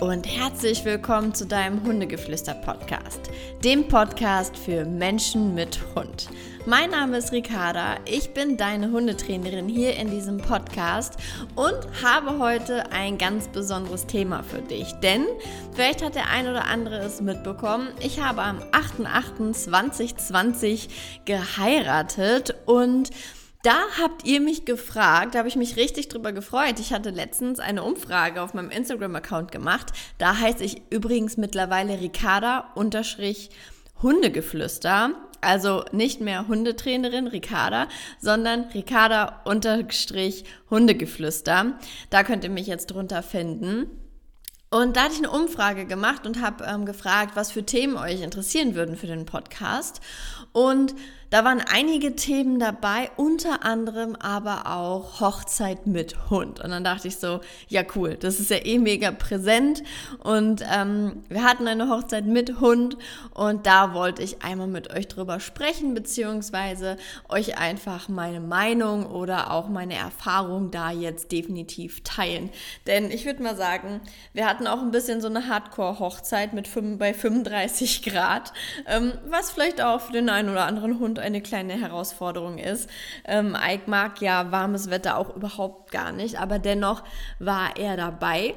und herzlich willkommen zu deinem Hundegeflüster-Podcast, dem Podcast für Menschen mit Hund. Mein Name ist Ricarda, ich bin deine Hundetrainerin hier in diesem Podcast und habe heute ein ganz besonderes Thema für dich. Denn vielleicht hat der ein oder andere es mitbekommen, ich habe am 8.8.2020 geheiratet und da habt ihr mich gefragt, da habe ich mich richtig drüber gefreut. Ich hatte letztens eine Umfrage auf meinem Instagram-Account gemacht. Da heiße ich übrigens mittlerweile Ricarda-Hundegeflüster. Also nicht mehr Hundetrainerin Ricarda, sondern Ricarda unterstrich Hundegeflüster. Da könnt ihr mich jetzt drunter finden. Und da hatte ich eine Umfrage gemacht und habe ähm, gefragt, was für Themen euch interessieren würden für den Podcast. Und da waren einige Themen dabei, unter anderem aber auch Hochzeit mit Hund. Und dann dachte ich so, ja cool, das ist ja eh mega präsent. Und ähm, wir hatten eine Hochzeit mit Hund und da wollte ich einmal mit euch drüber sprechen, beziehungsweise euch einfach meine Meinung oder auch meine Erfahrung da jetzt definitiv teilen. Denn ich würde mal sagen, wir hatten auch ein bisschen so eine Hardcore-Hochzeit mit 5, bei 35 Grad, ähm, was vielleicht auch für den einen oder anderen Hund eine kleine Herausforderung ist. Ähm, Ike mag ja warmes Wetter auch überhaupt gar nicht, aber dennoch war er dabei.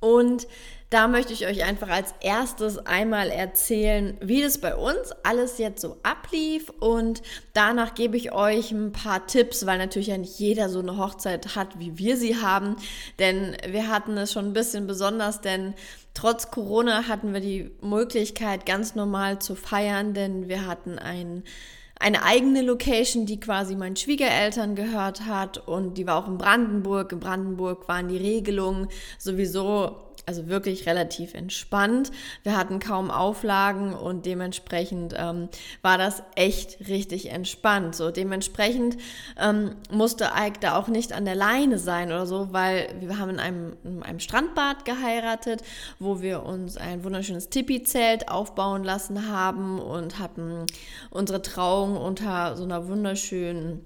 Und da möchte ich euch einfach als erstes einmal erzählen, wie das bei uns alles jetzt so ablief und danach gebe ich euch ein paar Tipps, weil natürlich ja nicht jeder so eine Hochzeit hat, wie wir sie haben, denn wir hatten es schon ein bisschen besonders, denn trotz Corona hatten wir die Möglichkeit ganz normal zu feiern, denn wir hatten ein eine eigene Location, die quasi meinen Schwiegereltern gehört hat und die war auch in Brandenburg. In Brandenburg waren die Regelungen sowieso also wirklich relativ entspannt. Wir hatten kaum Auflagen und dementsprechend ähm, war das echt richtig entspannt. So dementsprechend ähm, musste Ike da auch nicht an der Leine sein oder so, weil wir haben in einem, in einem Strandbad geheiratet, wo wir uns ein wunderschönes Tipi-Zelt aufbauen lassen haben und hatten unsere Trauung unter so einer wunderschönen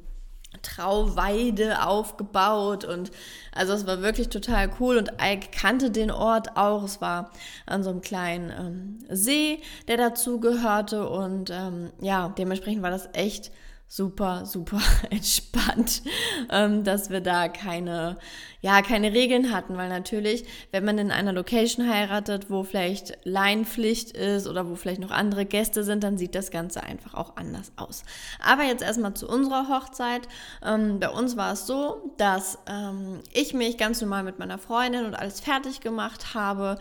Trauweide aufgebaut und also es war wirklich total cool und Ike kannte den Ort auch. Es war an so einem kleinen ähm, See, der dazu gehörte und ähm, ja, dementsprechend war das echt super, super entspannt, ähm, dass wir da keine, ja, keine Regeln hatten, weil natürlich, wenn man in einer Location heiratet, wo vielleicht Leinpflicht ist oder wo vielleicht noch andere Gäste sind, dann sieht das Ganze einfach auch anders aus. Aber jetzt erstmal zu unserer Hochzeit. Ähm, bei uns war es so, dass ähm, ich mich ganz normal mit meiner Freundin und alles fertig gemacht habe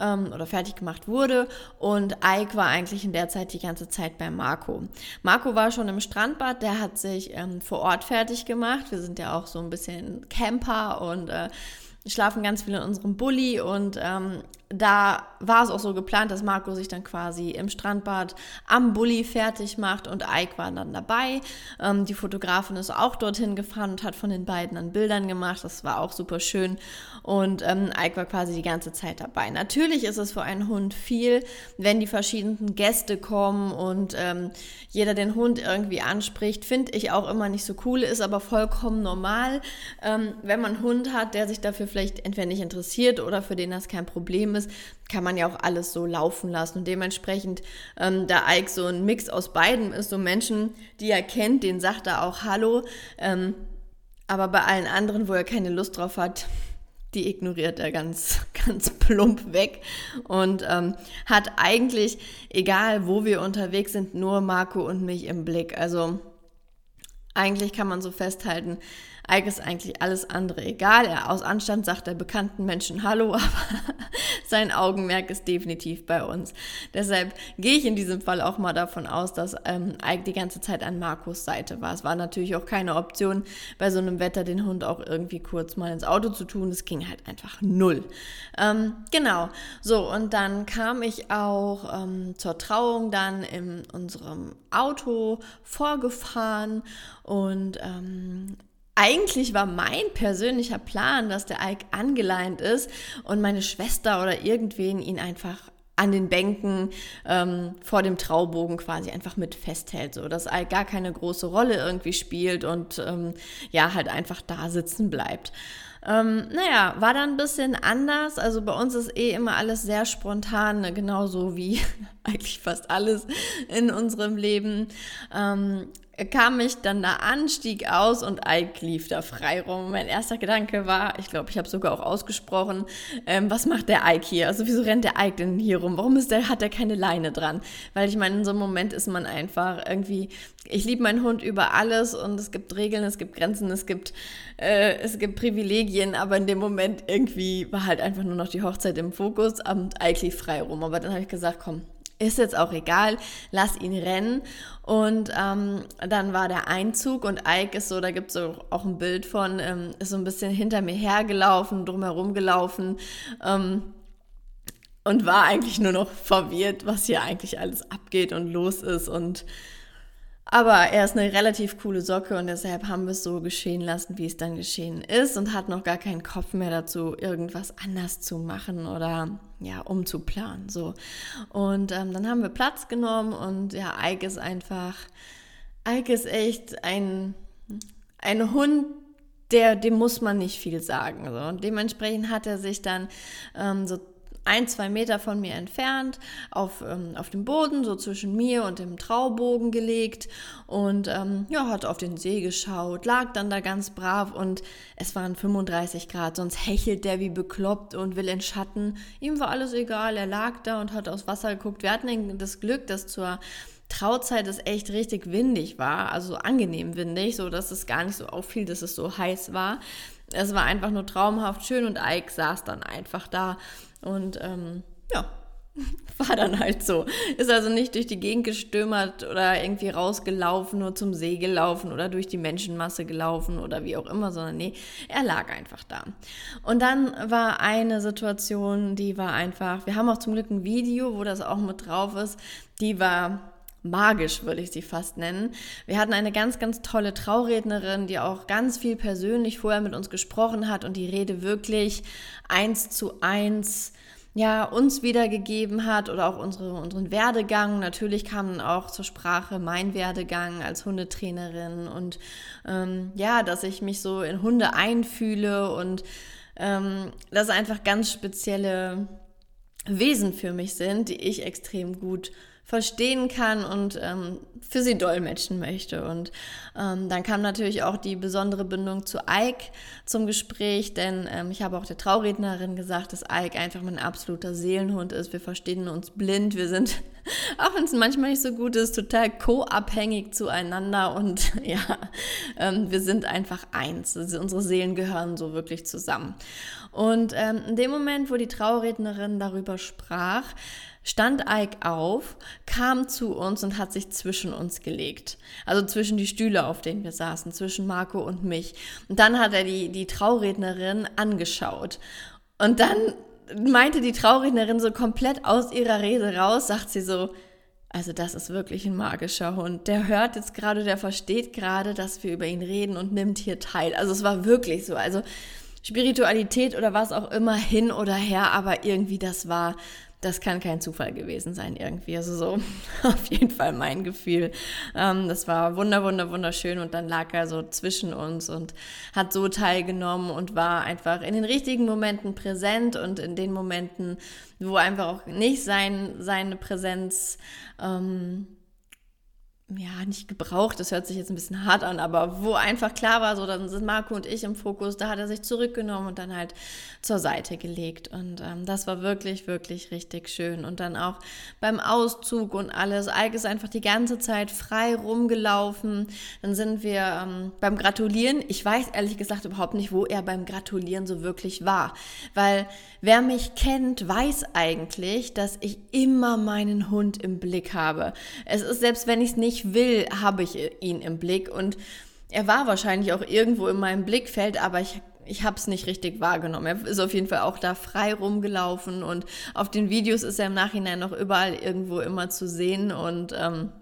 ähm, oder fertig gemacht wurde und Ike war eigentlich in der Zeit die ganze Zeit bei Marco. Marco war schon im Strandbad Der hat sich ähm, vor Ort fertig gemacht. Wir sind ja auch so ein bisschen Camper und äh, schlafen ganz viel in unserem Bulli und ähm, da war es auch so geplant, dass Marco sich dann quasi im Strandbad am Bulli fertig macht und Ike war dann dabei. Ähm, die Fotografin ist auch dorthin gefahren und hat von den beiden dann Bildern gemacht. Das war auch super schön. Und ähm, Ike war quasi die ganze Zeit dabei. Natürlich ist es für einen Hund viel, wenn die verschiedenen Gäste kommen und ähm, jeder den Hund irgendwie anspricht. Finde ich auch immer nicht so cool, ist aber vollkommen normal, ähm, wenn man einen Hund hat, der sich dafür vielleicht entweder nicht interessiert oder für den das kein Problem ist ist, kann man ja auch alles so laufen lassen. Und dementsprechend, ähm, da Ike so ein Mix aus beiden ist, so Menschen, die er kennt, den sagt er auch Hallo. Ähm, aber bei allen anderen, wo er keine Lust drauf hat, die ignoriert er ganz, ganz plump weg und ähm, hat eigentlich, egal wo wir unterwegs sind, nur Marco und mich im Blick. Also eigentlich kann man so festhalten, Ike ist eigentlich alles andere egal. Er aus Anstand sagt der bekannten Menschen Hallo, aber sein Augenmerk ist definitiv bei uns. Deshalb gehe ich in diesem Fall auch mal davon aus, dass ähm, Ike die ganze Zeit an Markus Seite war. Es war natürlich auch keine Option, bei so einem Wetter den Hund auch irgendwie kurz mal ins Auto zu tun. Es ging halt einfach null. Ähm, genau. So, und dann kam ich auch ähm, zur Trauung dann in unserem Auto vorgefahren und ähm, eigentlich war mein persönlicher Plan, dass der Ike angeleint ist und meine Schwester oder irgendwen ihn einfach an den Bänken ähm, vor dem Traubogen quasi einfach mit festhält, so dass Ike gar keine große Rolle irgendwie spielt und ähm, ja halt einfach da sitzen bleibt. Ähm, naja, war dann ein bisschen anders. Also bei uns ist eh immer alles sehr spontan, ne? genauso wie eigentlich fast alles in unserem Leben. Ähm, kam ich dann da an, stieg aus und Ike lief da frei rum. Mein erster Gedanke war, ich glaube, ich habe sogar auch ausgesprochen, ähm, was macht der Ike hier? Also wieso rennt der Ike denn hier rum? Warum ist der, hat der keine Leine dran? Weil ich meine, in so einem Moment ist man einfach irgendwie, ich liebe meinen Hund über alles und es gibt Regeln, es gibt Grenzen, es gibt, äh, es gibt Privilegien, aber in dem Moment irgendwie war halt einfach nur noch die Hochzeit im Fokus und Ike lief frei rum. Aber dann habe ich gesagt, komm, ist jetzt auch egal, lass ihn rennen. Und ähm, dann war der Einzug und Ike ist so, da gibt es auch ein Bild von, ähm, ist so ein bisschen hinter mir hergelaufen, drumherum gelaufen ähm, und war eigentlich nur noch verwirrt, was hier eigentlich alles abgeht und los ist und aber er ist eine relativ coole Socke und deshalb haben wir es so geschehen lassen, wie es dann geschehen ist und hat noch gar keinen Kopf mehr dazu, irgendwas anders zu machen oder ja, umzuplanen. So. Und ähm, dann haben wir Platz genommen und ja, Ike ist einfach, Ike ist echt ein, ein Hund, der, dem muss man nicht viel sagen. So. Und dementsprechend hat er sich dann ähm, so ein, zwei Meter von mir entfernt auf, ähm, auf dem Boden, so zwischen mir und dem Traubogen gelegt und ähm, ja, hat auf den See geschaut, lag dann da ganz brav und es waren 35 Grad, sonst hechelt der wie bekloppt und will in Schatten. Ihm war alles egal, er lag da und hat aufs Wasser geguckt. Wir hatten das Glück, dass zur Trauzeit es echt richtig windig war, also angenehm windig, so dass es gar nicht so auffiel, dass es so heiß war. Es war einfach nur traumhaft schön und Ike saß dann einfach da und ähm, ja, war dann halt so. Ist also nicht durch die Gegend gestürmert oder irgendwie rausgelaufen, nur zum See gelaufen oder durch die Menschenmasse gelaufen oder wie auch immer, sondern nee, er lag einfach da. Und dann war eine Situation, die war einfach, wir haben auch zum Glück ein Video, wo das auch mit drauf ist, die war magisch, würde ich sie fast nennen. Wir hatten eine ganz, ganz tolle Traurednerin, die auch ganz viel persönlich vorher mit uns gesprochen hat und die Rede wirklich eins zu eins ja, uns wiedergegeben hat oder auch unsere, unseren Werdegang. Natürlich kam auch zur Sprache mein Werdegang als Hundetrainerin und ähm, ja, dass ich mich so in Hunde einfühle und ähm, das einfach ganz spezielle Wesen für mich sind, die ich extrem gut verstehen kann und ähm, für sie dolmetschen möchte. Und ähm, dann kam natürlich auch die besondere Bindung zu Ike zum Gespräch, denn ähm, ich habe auch der Traurednerin gesagt, dass Ike einfach mein absoluter Seelenhund ist. Wir verstehen uns blind, wir sind, auch wenn es manchmal nicht so gut ist, total co-abhängig zueinander und ja, ähm, wir sind einfach eins. Also unsere Seelen gehören so wirklich zusammen. Und ähm, in dem Moment, wo die Traurednerin darüber sprach, stand Ike auf, kam zu uns und hat sich zwischen uns gelegt. Also zwischen die Stühle, auf denen wir saßen, zwischen Marco und mich. Und dann hat er die, die Traurednerin angeschaut. Und dann meinte die Traurednerin so komplett aus ihrer Rede raus, sagt sie so, also das ist wirklich ein magischer Hund. Der hört jetzt gerade, der versteht gerade, dass wir über ihn reden und nimmt hier teil. Also es war wirklich so. Also Spiritualität oder was auch immer hin oder her, aber irgendwie das war das kann kein Zufall gewesen sein irgendwie. Also so auf jeden Fall mein Gefühl. Ähm, das war wunder, wunder, wunderschön und dann lag er so zwischen uns und hat so teilgenommen und war einfach in den richtigen Momenten präsent und in den Momenten, wo einfach auch nicht sein, seine Präsenz ähm, ja, nicht gebraucht, das hört sich jetzt ein bisschen hart an, aber wo einfach klar war, so dann sind Marco und ich im Fokus, da hat er sich zurückgenommen und dann halt zur Seite gelegt. Und ähm, das war wirklich, wirklich richtig schön. Und dann auch beim Auszug und alles, Ike ist einfach die ganze Zeit frei rumgelaufen. Dann sind wir ähm, beim Gratulieren. Ich weiß ehrlich gesagt überhaupt nicht, wo er beim Gratulieren so wirklich war. Weil wer mich kennt, weiß eigentlich, dass ich immer meinen Hund im Blick habe. Es ist, selbst wenn ich es nicht will, habe ich ihn im Blick. Und er war wahrscheinlich auch irgendwo in meinem Blickfeld, aber ich ich habe es nicht richtig wahrgenommen. Er ist auf jeden Fall auch da frei rumgelaufen und auf den Videos ist er im Nachhinein noch überall irgendwo immer zu sehen und ähm,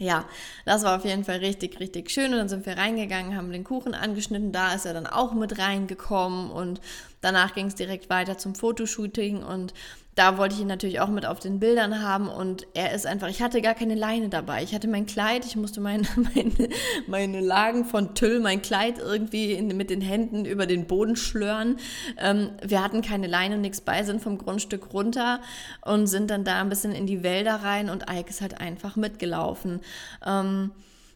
ja, das war auf jeden Fall richtig, richtig schön. Und dann sind wir reingegangen, haben den Kuchen angeschnitten. Da ist er dann auch mit reingekommen. Und danach ging es direkt weiter zum Fotoshooting und da wollte ich ihn natürlich auch mit auf den Bildern haben und er ist einfach, ich hatte gar keine Leine dabei. Ich hatte mein Kleid, ich musste mein, meine, meine Lagen von Tüll, mein Kleid irgendwie in, mit den Händen über den Boden schlören. Ähm, wir hatten keine Leine, nichts bei, sind vom Grundstück runter und sind dann da ein bisschen in die Wälder rein und Ike ist halt einfach mitgelaufen. Ähm,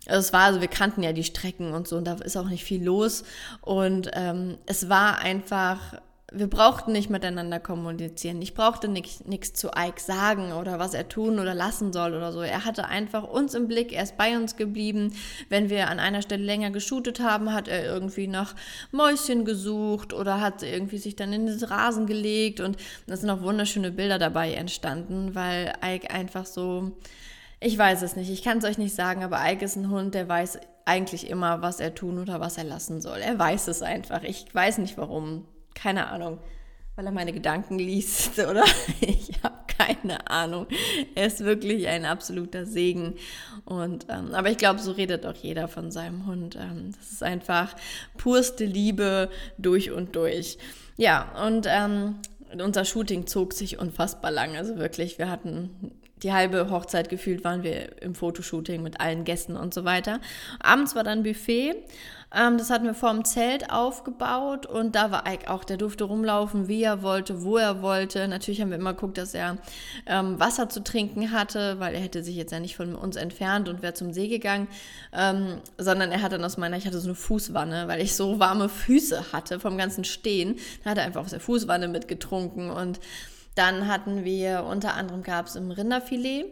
also es war, also wir kannten ja die Strecken und so und da ist auch nicht viel los und ähm, es war einfach wir brauchten nicht miteinander kommunizieren. Ich brauchte nichts zu Ike sagen oder was er tun oder lassen soll oder so. Er hatte einfach uns im Blick, er ist bei uns geblieben. Wenn wir an einer Stelle länger geshootet haben, hat er irgendwie nach Mäuschen gesucht oder hat irgendwie sich dann in den Rasen gelegt und da sind auch wunderschöne Bilder dabei entstanden, weil Ike einfach so, ich weiß es nicht, ich kann es euch nicht sagen, aber Ike ist ein Hund, der weiß eigentlich immer, was er tun oder was er lassen soll. Er weiß es einfach. Ich weiß nicht warum keine Ahnung, weil er meine Gedanken liest oder ich habe keine Ahnung. Er ist wirklich ein absoluter Segen. Und, ähm, aber ich glaube, so redet auch jeder von seinem Hund. Ähm, das ist einfach purste Liebe durch und durch. Ja, und ähm, unser Shooting zog sich unfassbar lang. Also wirklich, wir hatten die halbe Hochzeit gefühlt waren wir im Fotoshooting mit allen Gästen und so weiter. Abends war dann Buffet ähm, das hatten wir vor dem Zelt aufgebaut und da war Ike auch, der durfte rumlaufen, wie er wollte, wo er wollte. Natürlich haben wir immer geguckt, dass er ähm, Wasser zu trinken hatte, weil er hätte sich jetzt ja nicht von uns entfernt und wäre zum See gegangen, ähm, sondern er hat dann aus meiner, ich hatte so eine Fußwanne, weil ich so warme Füße hatte vom ganzen Stehen. Da hat er einfach aus der Fußwanne mitgetrunken und dann hatten wir unter anderem gab es im Rinderfilet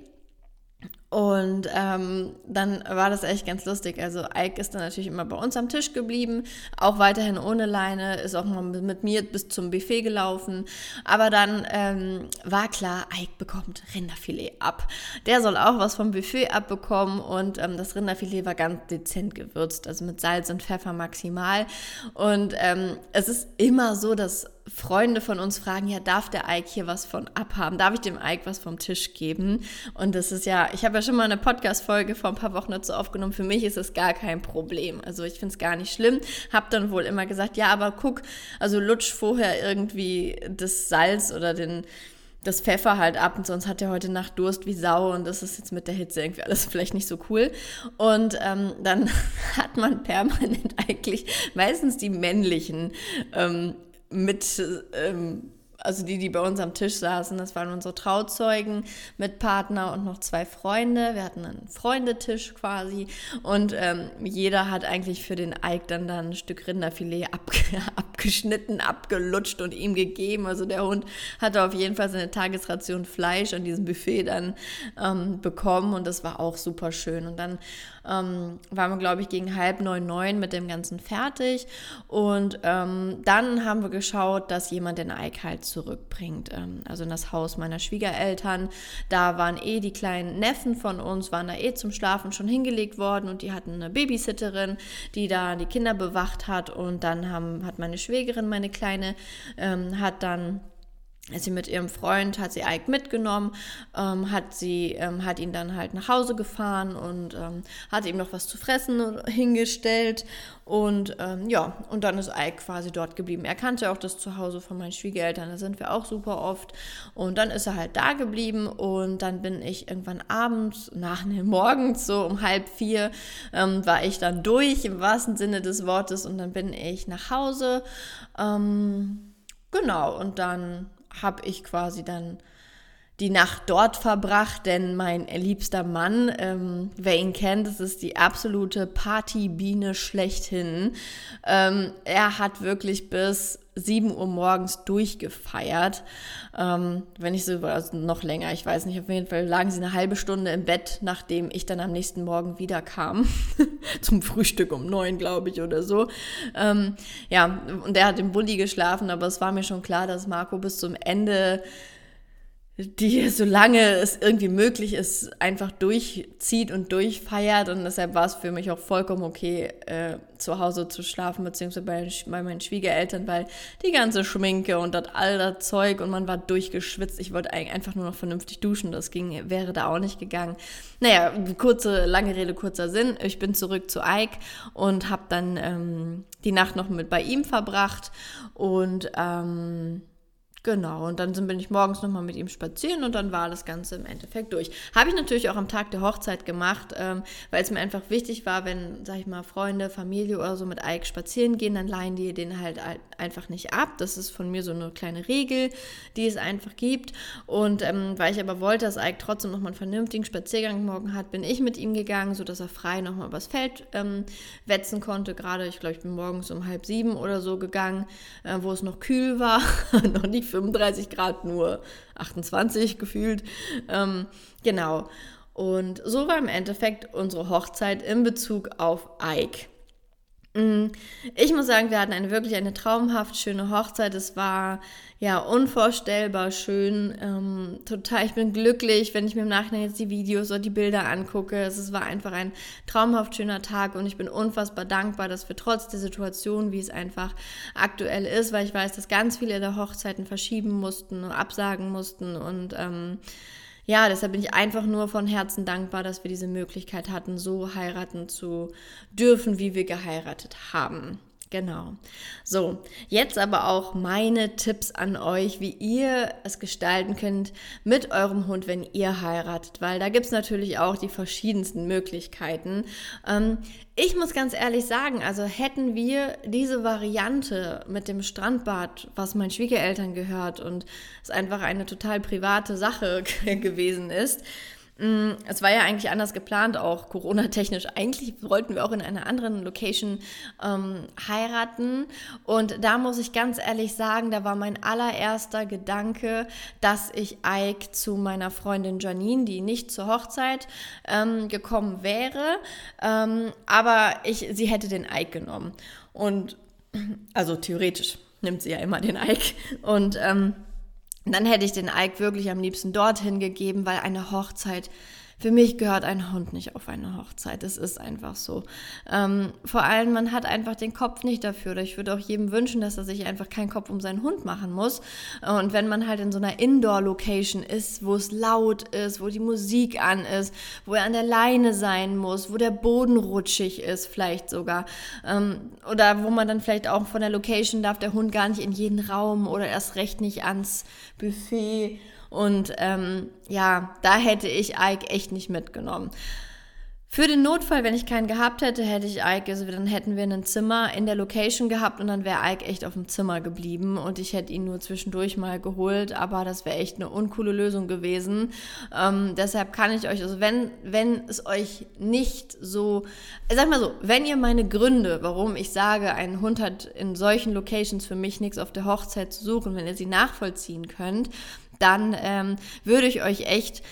und ähm, dann war das echt ganz lustig. Also Ike ist dann natürlich immer bei uns am Tisch geblieben, auch weiterhin ohne Leine, ist auch mal mit mir bis zum Buffet gelaufen. Aber dann ähm, war klar, Ike bekommt Rinderfilet ab. Der soll auch was vom Buffet abbekommen und ähm, das Rinderfilet war ganz dezent gewürzt, also mit Salz und Pfeffer maximal. Und ähm, es ist immer so, dass Freunde von uns fragen, ja, darf der Ike hier was von abhaben? Darf ich dem Ike was vom Tisch geben? Und das ist ja, ich habe ja schon mal eine Podcast-Folge vor ein paar Wochen dazu aufgenommen. Für mich ist es gar kein Problem. Also ich finde es gar nicht schlimm. Hab dann wohl immer gesagt, ja, aber guck, also lutsch vorher irgendwie das Salz oder den, das Pfeffer halt ab und sonst hat er heute Nacht Durst wie Sau und das ist jetzt mit der Hitze irgendwie alles vielleicht nicht so cool. Und ähm, dann hat man permanent eigentlich meistens die männlichen ähm, mit ähm, also die, die bei uns am Tisch saßen, das waren unsere Trauzeugen mit Partner und noch zwei Freunde. Wir hatten einen Freundetisch quasi und ähm, jeder hat eigentlich für den Eik dann, dann ein Stück Rinderfilet ab, abgeschnitten, abgelutscht und ihm gegeben. Also der Hund hatte auf jeden Fall seine Tagesration Fleisch an diesem Buffet dann ähm, bekommen und das war auch super schön. Und dann ähm, waren wir, glaube ich, gegen halb neun, neun mit dem Ganzen fertig und ähm, dann haben wir geschaut, dass jemand den Eik halt zurückbringt. Ähm, also in das Haus meiner Schwiegereltern. Da waren eh die kleinen Neffen von uns, waren da eh zum Schlafen schon hingelegt worden und die hatten eine Babysitterin, die da die Kinder bewacht hat. Und dann haben, hat meine Schwägerin, meine Kleine, ähm, hat dann ist sie mit ihrem Freund, hat sie Ike mitgenommen, ähm, hat sie, ähm, hat ihn dann halt nach Hause gefahren und ähm, hat ihm noch was zu fressen hingestellt und ähm, ja, und dann ist Ike quasi dort geblieben. Er kannte auch das Zuhause von meinen Schwiegereltern, da sind wir auch super oft und dann ist er halt da geblieben und dann bin ich irgendwann abends, nach ne, morgens so um halb vier, ähm, war ich dann durch im wahrsten Sinne des Wortes und dann bin ich nach Hause, ähm, genau, und dann habe ich quasi dann die Nacht dort verbracht, denn mein liebster Mann, ähm, wer ihn kennt, das ist die absolute Partybiene schlechthin. Ähm, er hat wirklich bis 7 Uhr morgens durchgefeiert. Ähm, wenn ich so, also noch länger, ich weiß nicht, auf jeden Fall lagen sie eine halbe Stunde im Bett, nachdem ich dann am nächsten Morgen wieder kam. Zum Frühstück um neun, glaube ich, oder so. Ähm, ja, und er hat im Bulli geschlafen, aber es war mir schon klar, dass Marco bis zum Ende die, solange es irgendwie möglich ist, einfach durchzieht und durchfeiert. Und deshalb war es für mich auch vollkommen okay, äh, zu Hause zu schlafen, beziehungsweise bei, bei, meinen Schwiegereltern, weil die ganze Schminke und das all das Zeug und man war durchgeschwitzt. Ich wollte einfach nur noch vernünftig duschen. Das ging, wäre da auch nicht gegangen. Naja, kurze, lange Rede, kurzer Sinn. Ich bin zurück zu Ike und habe dann ähm, die Nacht noch mit bei ihm verbracht und ähm, Genau, und dann bin ich morgens nochmal mit ihm spazieren und dann war das Ganze im Endeffekt durch. Habe ich natürlich auch am Tag der Hochzeit gemacht, ähm, weil es mir einfach wichtig war, wenn, sag ich mal, Freunde, Familie oder so mit Ike spazieren gehen, dann leihen die den halt einfach nicht ab. Das ist von mir so eine kleine Regel, die es einfach gibt. Und ähm, weil ich aber wollte, dass Ike trotzdem nochmal einen vernünftigen Spaziergang morgen hat, bin ich mit ihm gegangen, sodass er frei nochmal übers Feld ähm, wetzen konnte. Gerade, ich glaube, ich bin morgens um halb sieben oder so gegangen, äh, wo es noch kühl war, noch nicht 35 Grad, nur 28 gefühlt. Ähm, genau. Und so war im Endeffekt unsere Hochzeit in Bezug auf Ike. Mm, ich muss sagen, wir hatten eine wirklich eine traumhaft schöne Hochzeit. Es war ja unvorstellbar schön. Ähm, total, ich bin glücklich, wenn ich mir im Nachhinein jetzt die Videos oder die Bilder angucke. Es war einfach ein traumhaft schöner Tag und ich bin unfassbar dankbar, dass wir trotz der Situation, wie es einfach aktuell ist, weil ich weiß, dass ganz viele der Hochzeiten verschieben mussten, absagen mussten und ähm, ja, deshalb bin ich einfach nur von Herzen dankbar, dass wir diese Möglichkeit hatten, so heiraten zu dürfen, wie wir geheiratet haben. Genau. So, jetzt aber auch meine Tipps an euch, wie ihr es gestalten könnt mit eurem Hund, wenn ihr heiratet, weil da gibt es natürlich auch die verschiedensten Möglichkeiten. Ähm, ich muss ganz ehrlich sagen, also hätten wir diese Variante mit dem Strandbad, was meinen Schwiegereltern gehört und es einfach eine total private Sache gewesen ist, es war ja eigentlich anders geplant, auch Corona-technisch. Eigentlich wollten wir auch in einer anderen Location ähm, heiraten. Und da muss ich ganz ehrlich sagen, da war mein allererster Gedanke, dass ich Ike zu meiner Freundin Janine, die nicht zur Hochzeit ähm, gekommen wäre, ähm, aber ich, sie hätte den Ike genommen. Und also theoretisch nimmt sie ja immer den Ike. Und ähm, dann hätte ich den Ike wirklich am liebsten dorthin gegeben, weil eine Hochzeit für mich gehört ein Hund nicht auf eine Hochzeit. Es ist einfach so. Ähm, vor allem, man hat einfach den Kopf nicht dafür. Ich würde auch jedem wünschen, dass er sich einfach keinen Kopf um seinen Hund machen muss. Und wenn man halt in so einer Indoor-Location ist, wo es laut ist, wo die Musik an ist, wo er an der Leine sein muss, wo der Boden rutschig ist, vielleicht sogar. Ähm, oder wo man dann vielleicht auch von der Location darf der Hund gar nicht in jeden Raum oder erst recht nicht ans Buffet und ähm, ja, da hätte ich Ike echt nicht mitgenommen. Für den Notfall, wenn ich keinen gehabt hätte, hätte ich Ike, also dann hätten wir ein Zimmer in der Location gehabt und dann wäre Ike echt auf dem Zimmer geblieben und ich hätte ihn nur zwischendurch mal geholt, aber das wäre echt eine uncoole Lösung gewesen. Ähm, deshalb kann ich euch, also wenn, wenn es euch nicht so, sag mal so, wenn ihr meine Gründe, warum ich sage, ein Hund hat in solchen Locations für mich nichts auf der Hochzeit zu suchen, wenn ihr sie nachvollziehen könnt, dann ähm, würde ich euch echt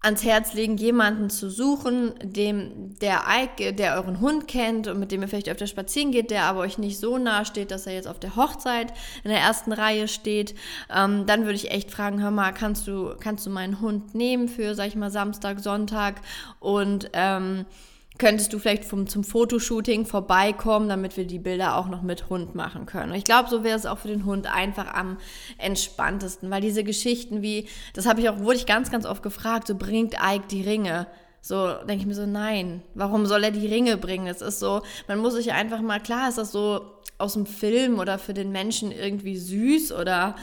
ans Herz legen, jemanden zu suchen, dem der, der euren Hund kennt und mit dem ihr vielleicht öfter spazieren geht, der aber euch nicht so nahe steht, dass er jetzt auf der Hochzeit in der ersten Reihe steht. Ähm, dann würde ich echt fragen, hör mal, kannst du, kannst du meinen Hund nehmen für, sag ich mal, Samstag, Sonntag und ähm, könntest du vielleicht vom, zum Fotoshooting vorbeikommen, damit wir die Bilder auch noch mit Hund machen können. Und ich glaube, so wäre es auch für den Hund einfach am entspanntesten, weil diese Geschichten wie, das habe ich auch, wurde ich ganz, ganz oft gefragt, so bringt Ike die Ringe. So denke ich mir so, nein, warum soll er die Ringe bringen? Es ist so, man muss sich einfach mal, klar ist das so aus dem Film oder für den Menschen irgendwie süß oder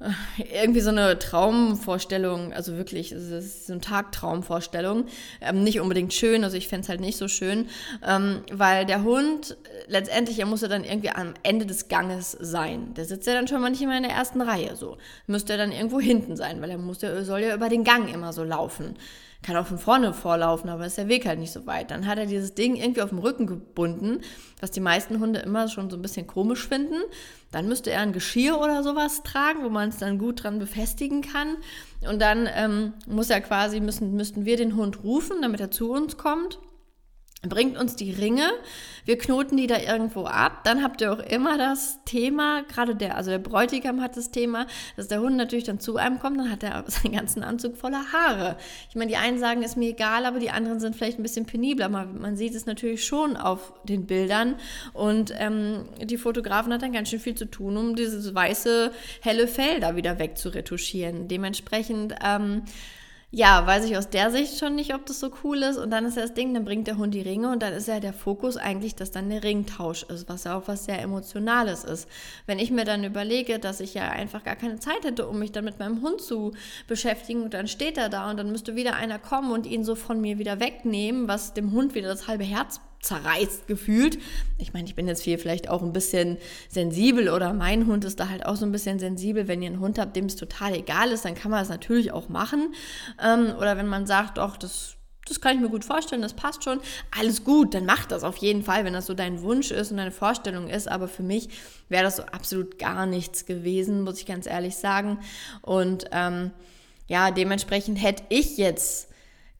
irgendwie so eine Traumvorstellung, also wirklich, es ist so eine Tagtraumvorstellung. Ähm, nicht unbedingt schön, also ich fände es halt nicht so schön, ähm, weil der Hund letztendlich, er muss ja dann irgendwie am Ende des Ganges sein. Der sitzt ja dann schon mal nicht immer in der ersten Reihe so. Müsste er dann irgendwo hinten sein, weil er muss ja, soll ja über den Gang immer so laufen kann auch von vorne vorlaufen, aber ist der Weg halt nicht so weit. Dann hat er dieses Ding irgendwie auf dem Rücken gebunden, was die meisten Hunde immer schon so ein bisschen komisch finden. Dann müsste er ein Geschirr oder sowas tragen, wo man es dann gut dran befestigen kann. Und dann ähm, muss er quasi, müssen, müssten wir den Hund rufen, damit er zu uns kommt. Bringt uns die Ringe, wir knoten die da irgendwo ab, dann habt ihr auch immer das Thema, gerade der, also der Bräutigam hat das Thema, dass der Hund natürlich dann zu einem kommt, dann hat er seinen ganzen Anzug voller Haare. Ich meine, die einen sagen, ist mir egal, aber die anderen sind vielleicht ein bisschen penibler. Man, man sieht es natürlich schon auf den Bildern und ähm, die Fotografen hat dann ganz schön viel zu tun, um dieses weiße, helle Fell da wieder wegzuretuschieren. Dementsprechend ähm, ja, weiß ich aus der Sicht schon nicht, ob das so cool ist. Und dann ist ja das Ding, dann bringt der Hund die Ringe und dann ist ja der Fokus eigentlich, dass dann der Ringtausch ist, was ja auch was sehr Emotionales ist. Wenn ich mir dann überlege, dass ich ja einfach gar keine Zeit hätte, um mich dann mit meinem Hund zu beschäftigen und dann steht er da und dann müsste wieder einer kommen und ihn so von mir wieder wegnehmen, was dem Hund wieder das halbe Herz zerreißt gefühlt. Ich meine, ich bin jetzt hier vielleicht auch ein bisschen sensibel oder mein Hund ist da halt auch so ein bisschen sensibel. Wenn ihr einen Hund habt, dem es total egal ist, dann kann man das natürlich auch machen. Ähm, oder wenn man sagt, doch, das das kann ich mir gut vorstellen, das passt schon. Alles gut, dann mach das auf jeden Fall, wenn das so dein Wunsch ist und deine Vorstellung ist. Aber für mich wäre das so absolut gar nichts gewesen, muss ich ganz ehrlich sagen. Und ähm, ja, dementsprechend hätte ich jetzt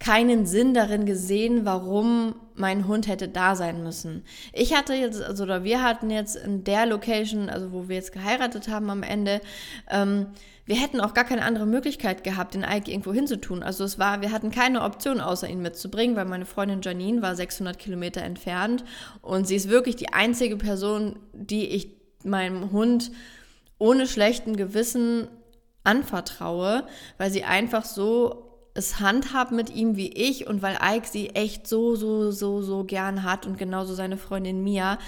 keinen Sinn darin gesehen, warum mein Hund hätte da sein müssen. Ich hatte jetzt, also oder wir hatten jetzt in der Location, also wo wir jetzt geheiratet haben am Ende, ähm, wir hätten auch gar keine andere Möglichkeit gehabt, den Ike irgendwo hinzutun. Also es war, wir hatten keine Option, außer ihn mitzubringen, weil meine Freundin Janine war 600 Kilometer entfernt und sie ist wirklich die einzige Person, die ich meinem Hund ohne schlechten Gewissen anvertraue, weil sie einfach so es handhabt mit ihm wie ich und weil Ike sie echt so, so, so, so gern hat und genauso seine Freundin Mia.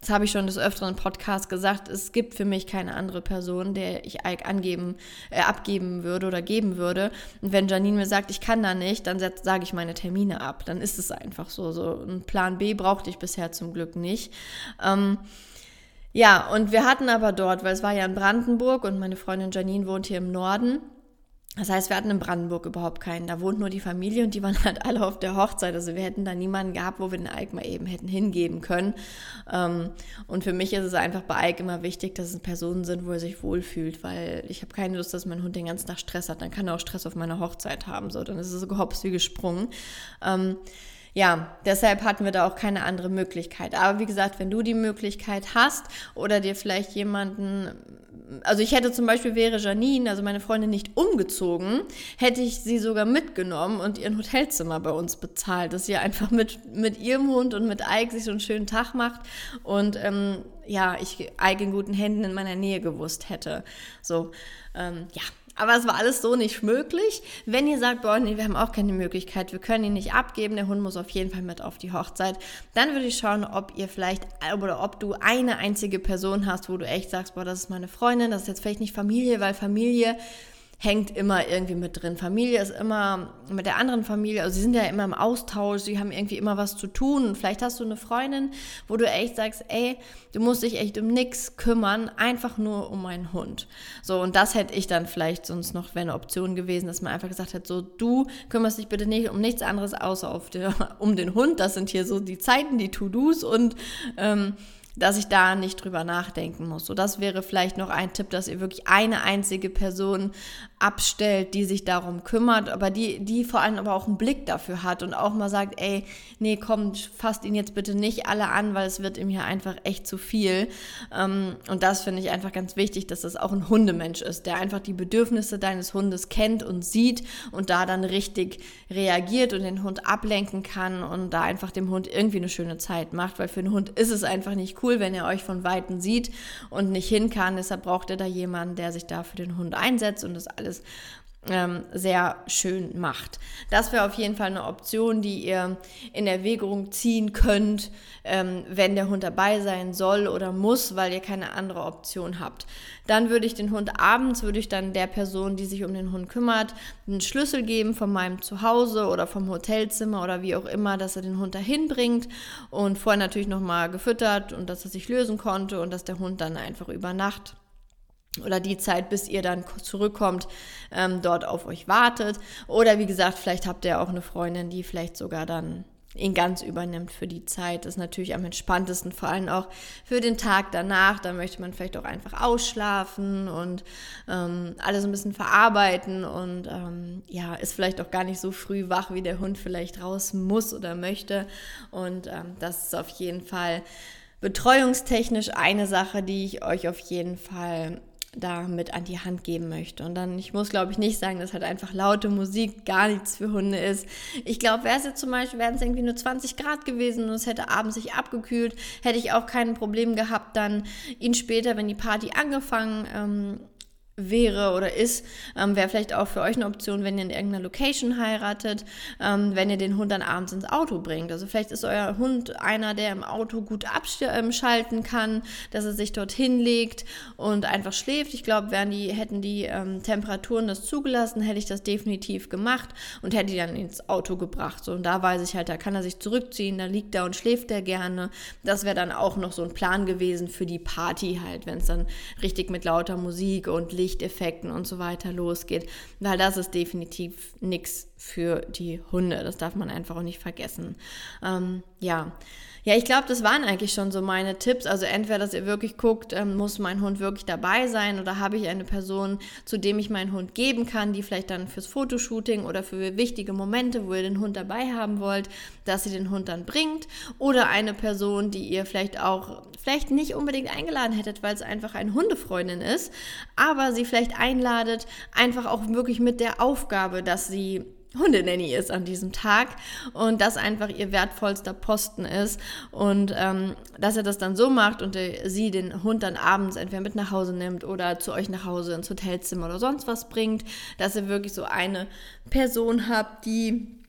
Das habe ich schon des Öfteren im Podcast gesagt. Es gibt für mich keine andere Person, der ich Ike angeben, äh, abgeben würde oder geben würde. Und wenn Janine mir sagt, ich kann da nicht, dann sage ich meine Termine ab. Dann ist es einfach so. So ein Plan B brauchte ich bisher zum Glück nicht. Ähm, ja, und wir hatten aber dort, weil es war ja in Brandenburg und meine Freundin Janine wohnt hier im Norden. Das heißt, wir hatten in Brandenburg überhaupt keinen. Da wohnt nur die Familie und die waren halt alle auf der Hochzeit. Also wir hätten da niemanden gehabt, wo wir den Ike mal eben hätten hingeben können. Ähm, und für mich ist es einfach bei Ike immer wichtig, dass es Personen sind, wo er sich wohlfühlt, weil ich habe keine Lust, dass mein Hund den ganzen Tag Stress hat. Dann kann er auch Stress auf meiner Hochzeit haben. So, dann ist es so gehops wie gesprungen. Ja, deshalb hatten wir da auch keine andere Möglichkeit. Aber wie gesagt, wenn du die Möglichkeit hast oder dir vielleicht jemanden, also ich hätte zum Beispiel wäre Janine, also meine Freundin, nicht umgezogen, hätte ich sie sogar mitgenommen und ihr Hotelzimmer bei uns bezahlt, dass sie einfach mit, mit ihrem Hund und mit Ike sich so einen schönen Tag macht und ähm, ja, ich Ike in guten Händen in meiner Nähe gewusst hätte. So, ähm, ja, aber es war alles so nicht möglich. Wenn ihr sagt, boah, nee, wir haben auch keine Möglichkeit, wir können ihn nicht abgeben, der Hund muss auf jeden Fall mit auf die Hochzeit, dann würde ich schauen, ob ihr vielleicht oder ob du eine einzige Person hast, wo du echt sagst, boah, das ist meine Freundin, das ist jetzt vielleicht nicht Familie, weil Familie hängt immer irgendwie mit drin. Familie ist immer mit der anderen Familie, also sie sind ja immer im Austausch, sie haben irgendwie immer was zu tun. Und vielleicht hast du eine Freundin, wo du echt sagst, ey, du musst dich echt um nichts kümmern, einfach nur um meinen Hund. So, und das hätte ich dann vielleicht sonst noch, wäre eine Option gewesen, dass man einfach gesagt hat, so, du kümmerst dich bitte nicht um nichts anderes außer auf der, um den Hund. Das sind hier so die Zeiten, die To-Dos und ähm, dass ich da nicht drüber nachdenken muss. So, das wäre vielleicht noch ein Tipp, dass ihr wirklich eine einzige Person abstellt, die sich darum kümmert, aber die, die vor allem aber auch einen Blick dafür hat und auch mal sagt, ey, nee, komm, fasst ihn jetzt bitte nicht alle an, weil es wird ihm hier einfach echt zu viel. Ähm, und das finde ich einfach ganz wichtig, dass das auch ein Hundemensch ist, der einfach die Bedürfnisse deines Hundes kennt und sieht und da dann richtig reagiert und den Hund ablenken kann und da einfach dem Hund irgendwie eine schöne Zeit macht, weil für den Hund ist es einfach nicht cool, wenn er euch von Weitem sieht und nicht hin kann. Deshalb braucht er da jemanden, der sich da für den Hund einsetzt und das alles ähm, sehr schön macht. Das wäre auf jeden Fall eine Option, die ihr in Erwägung ziehen könnt, ähm, wenn der Hund dabei sein soll oder muss, weil ihr keine andere Option habt. Dann würde ich den Hund abends, würde ich dann der Person, die sich um den Hund kümmert, einen Schlüssel geben von meinem Zuhause oder vom Hotelzimmer oder wie auch immer, dass er den Hund dahin bringt und vorher natürlich nochmal gefüttert und dass er sich lösen konnte und dass der Hund dann einfach über Nacht oder die Zeit, bis ihr dann zurückkommt, ähm, dort auf euch wartet. Oder wie gesagt, vielleicht habt ihr auch eine Freundin, die vielleicht sogar dann ihn ganz übernimmt für die Zeit. Das ist natürlich am entspanntesten, vor allem auch für den Tag danach. Da möchte man vielleicht auch einfach ausschlafen und ähm, alles ein bisschen verarbeiten und ähm, ja, ist vielleicht auch gar nicht so früh wach, wie der Hund vielleicht raus muss oder möchte. Und ähm, das ist auf jeden Fall betreuungstechnisch eine Sache, die ich euch auf jeden Fall da mit an die Hand geben möchte. Und dann, ich muss glaube ich nicht sagen, dass halt einfach laute Musik gar nichts für Hunde ist. Ich glaube, wäre es jetzt zum Beispiel, wären es irgendwie nur 20 Grad gewesen und es hätte abends sich abgekühlt, hätte ich auch kein Problem gehabt, dann ihn später, wenn die Party angefangen ähm, wäre oder ist, ähm, wäre vielleicht auch für euch eine Option, wenn ihr in irgendeiner Location heiratet, ähm, wenn ihr den Hund dann abends ins Auto bringt. Also vielleicht ist euer Hund einer, der im Auto gut abschalten ähm, kann, dass er sich dorthin legt und einfach schläft. Ich glaube, die, hätten die ähm, Temperaturen das zugelassen, hätte ich das definitiv gemacht und hätte die dann ins Auto gebracht. So, und da weiß ich halt, da kann er sich zurückziehen, da liegt er und schläft er gerne. Das wäre dann auch noch so ein Plan gewesen für die Party halt, wenn es dann richtig mit lauter Musik und Licht Lichteffekten und so weiter losgeht, weil das ist definitiv nichts für die Hunde. Das darf man einfach auch nicht vergessen. Ähm, ja. Ja, ich glaube, das waren eigentlich schon so meine Tipps. Also entweder, dass ihr wirklich guckt, ähm, muss mein Hund wirklich dabei sein oder habe ich eine Person, zu dem ich meinen Hund geben kann, die vielleicht dann fürs Fotoshooting oder für wichtige Momente, wo ihr den Hund dabei haben wollt, dass ihr den Hund dann bringt. Oder eine Person, die ihr vielleicht auch, vielleicht nicht unbedingt eingeladen hättet, weil es einfach eine Hundefreundin ist, aber sie vielleicht einladet, einfach auch wirklich mit der Aufgabe, dass sie Hundenanny ist an diesem Tag und das einfach ihr wertvollster Posten ist und ähm, dass er das dann so macht und äh, sie den Hund dann abends entweder mit nach Hause nimmt oder zu euch nach Hause ins Hotelzimmer oder sonst was bringt, dass ihr wirklich so eine Person habt, die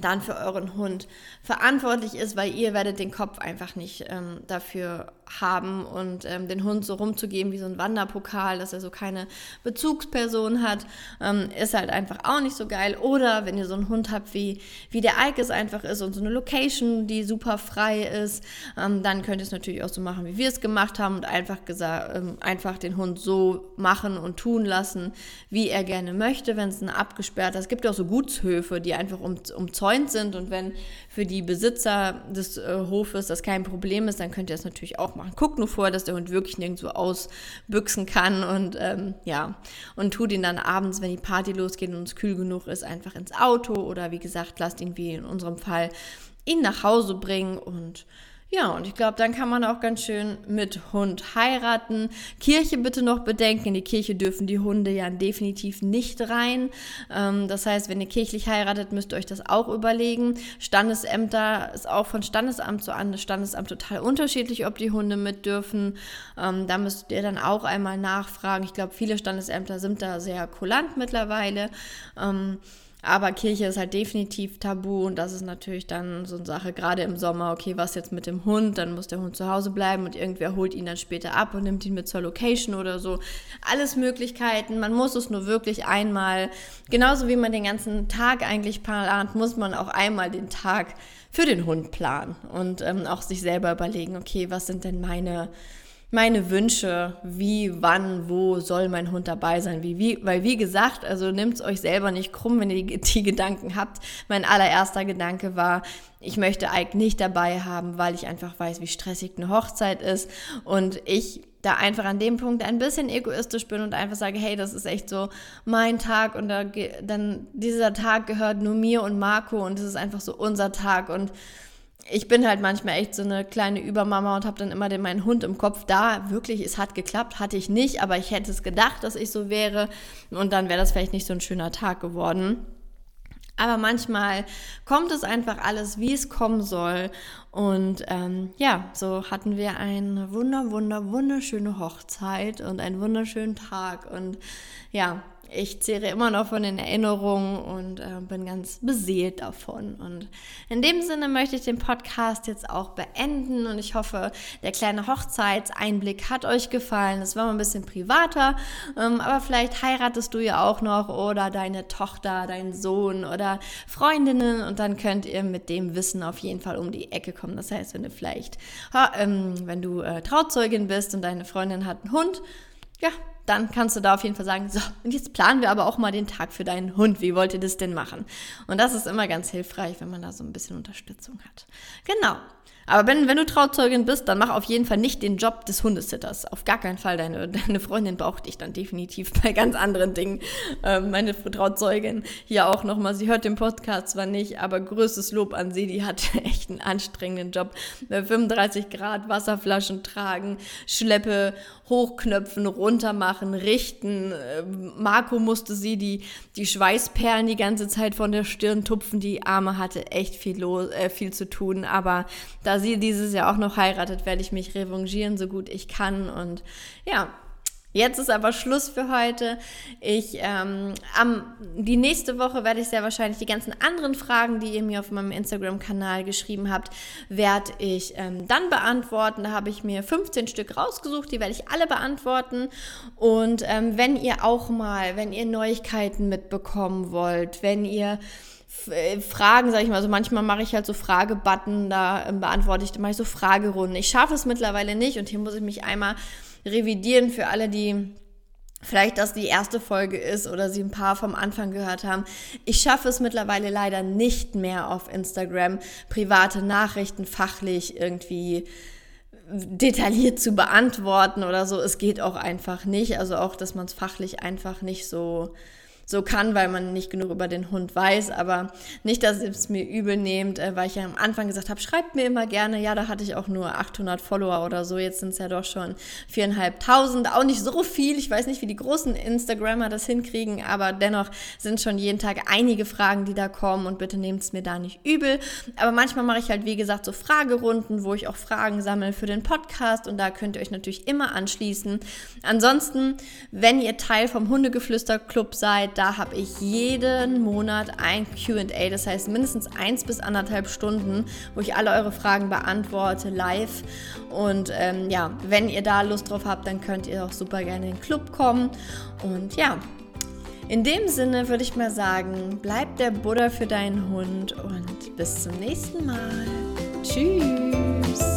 dann für euren Hund verantwortlich ist, weil ihr werdet den Kopf einfach nicht ähm, dafür haben und ähm, den Hund so rumzugeben wie so ein Wanderpokal, dass er so keine Bezugsperson hat, ähm, ist halt einfach auch nicht so geil. Oder wenn ihr so einen Hund habt, wie, wie der Ike es einfach ist und so eine Location, die super frei ist, ähm, dann könnt ihr es natürlich auch so machen, wie wir es gemacht haben und einfach, gesagt, ähm, einfach den Hund so machen und tun lassen, wie er gerne möchte, wenn es ein abgesperrter, es gibt auch so Gutshöfe, die einfach um, umzäunt sind und wenn für die Besitzer des äh, Hofes das kein Problem ist, dann könnt ihr es natürlich auch machen. Guckt nur vor, dass der Hund wirklich nirgendwo ausbüchsen kann und ähm, ja, und tut ihn dann abends, wenn die Party losgeht und es kühl genug ist, einfach ins Auto oder wie gesagt, lasst ihn wie in unserem Fall ihn nach Hause bringen und ja, und ich glaube, dann kann man auch ganz schön mit Hund heiraten. Kirche bitte noch bedenken. In die Kirche dürfen die Hunde ja definitiv nicht rein. Ähm, das heißt, wenn ihr kirchlich heiratet, müsst ihr euch das auch überlegen. Standesämter ist auch von Standesamt zu Standesamt total unterschiedlich, ob die Hunde mit dürfen. Ähm, da müsst ihr dann auch einmal nachfragen. Ich glaube, viele Standesämter sind da sehr kulant mittlerweile. Ähm, aber Kirche ist halt definitiv tabu und das ist natürlich dann so eine Sache, gerade im Sommer, okay, was jetzt mit dem Hund, dann muss der Hund zu Hause bleiben und irgendwer holt ihn dann später ab und nimmt ihn mit zur Location oder so. Alles Möglichkeiten, man muss es nur wirklich einmal, genauso wie man den ganzen Tag eigentlich plant, muss man auch einmal den Tag für den Hund planen und ähm, auch sich selber überlegen, okay, was sind denn meine meine Wünsche, wie, wann, wo soll mein Hund dabei sein, wie, wie, weil wie gesagt, also nehmt es euch selber nicht krumm, wenn ihr die, die Gedanken habt. Mein allererster Gedanke war, ich möchte Ike nicht dabei haben, weil ich einfach weiß, wie stressig eine Hochzeit ist und ich da einfach an dem Punkt ein bisschen egoistisch bin und einfach sage, hey, das ist echt so mein Tag und da, dann dieser Tag gehört nur mir und Marco und es ist einfach so unser Tag und ich bin halt manchmal echt so eine kleine Übermama und habe dann immer den, meinen Hund im Kopf da. Wirklich, es hat geklappt, hatte ich nicht, aber ich hätte es gedacht, dass ich so wäre. Und dann wäre das vielleicht nicht so ein schöner Tag geworden. Aber manchmal kommt es einfach alles, wie es kommen soll. Und ähm, ja, so hatten wir eine wunder, wunder, wunderschöne Hochzeit und einen wunderschönen Tag. Und ja, ich zehre immer noch von den Erinnerungen und äh, bin ganz beseelt davon. Und in dem Sinne möchte ich den Podcast jetzt auch beenden und ich hoffe, der kleine Hochzeitseinblick hat euch gefallen. Es war mal ein bisschen privater, ähm, aber vielleicht heiratest du ja auch noch oder deine Tochter, dein Sohn oder Freundinnen und dann könnt ihr mit dem Wissen auf jeden Fall um die Ecke kommen. Das heißt, wenn du vielleicht, ähm, wenn du äh, Trauzeugin bist und deine Freundin hat einen Hund, ja, dann kannst du da auf jeden Fall sagen, so, und jetzt planen wir aber auch mal den Tag für deinen Hund. Wie wollt ihr das denn machen? Und das ist immer ganz hilfreich, wenn man da so ein bisschen Unterstützung hat. Genau. Aber wenn, wenn du Trauzeugin bist, dann mach auf jeden Fall nicht den Job des Hundesitters. Auf gar keinen Fall. Deine, deine Freundin braucht dich dann definitiv bei ganz anderen Dingen. Ähm, meine Trauzeugin hier auch nochmal, sie hört den Podcast zwar nicht, aber größtes Lob an sie, die hat echt einen anstrengenden Job. Bei 35 Grad Wasserflaschen tragen, Schleppe, hochknöpfen, runtermachen, richten. Ähm, Marco musste sie die, die Schweißperlen die ganze Zeit von der Stirn tupfen. Die Arme hatte echt viel, los, äh, viel zu tun, aber da sie dieses Jahr auch noch heiratet, werde ich mich revanchieren, so gut ich kann. Und ja, Jetzt ist aber Schluss für heute. Ich, ähm, am, die nächste Woche werde ich sehr wahrscheinlich die ganzen anderen Fragen, die ihr mir auf meinem Instagram-Kanal geschrieben habt, werde ich ähm, dann beantworten. Da habe ich mir 15 Stück rausgesucht, die werde ich alle beantworten. Und ähm, wenn ihr auch mal, wenn ihr Neuigkeiten mitbekommen wollt, wenn ihr Fragen, sag ich mal, so manchmal mache ich halt so Fragebutton, da ähm, beantworte ich, mache ich so Fragerunden. Ich schaffe es mittlerweile nicht und hier muss ich mich einmal revidieren für alle, die vielleicht das die erste Folge ist oder sie ein paar vom Anfang gehört haben. Ich schaffe es mittlerweile leider nicht mehr auf Instagram private Nachrichten fachlich irgendwie detailliert zu beantworten oder so. Es geht auch einfach nicht. Also auch, dass man es fachlich einfach nicht so so kann, weil man nicht genug über den Hund weiß. Aber nicht, dass es mir übel nehmt, äh, weil ich ja am Anfang gesagt habe, schreibt mir immer gerne. Ja, da hatte ich auch nur 800 Follower oder so. Jetzt sind es ja doch schon 4.500. Auch nicht so viel. Ich weiß nicht, wie die großen Instagrammer das hinkriegen, aber dennoch sind schon jeden Tag einige Fragen, die da kommen und bitte nehmt es mir da nicht übel. Aber manchmal mache ich halt, wie gesagt, so Fragerunden, wo ich auch Fragen sammle für den Podcast und da könnt ihr euch natürlich immer anschließen. Ansonsten, wenn ihr Teil vom Hundegeflüster-Club seid, da habe ich jeden Monat ein QA, das heißt mindestens eins bis anderthalb Stunden, wo ich alle eure Fragen beantworte live. Und ähm, ja, wenn ihr da Lust drauf habt, dann könnt ihr auch super gerne in den Club kommen. Und ja, in dem Sinne würde ich mal sagen, bleib der Buddha für deinen Hund und bis zum nächsten Mal. Tschüss.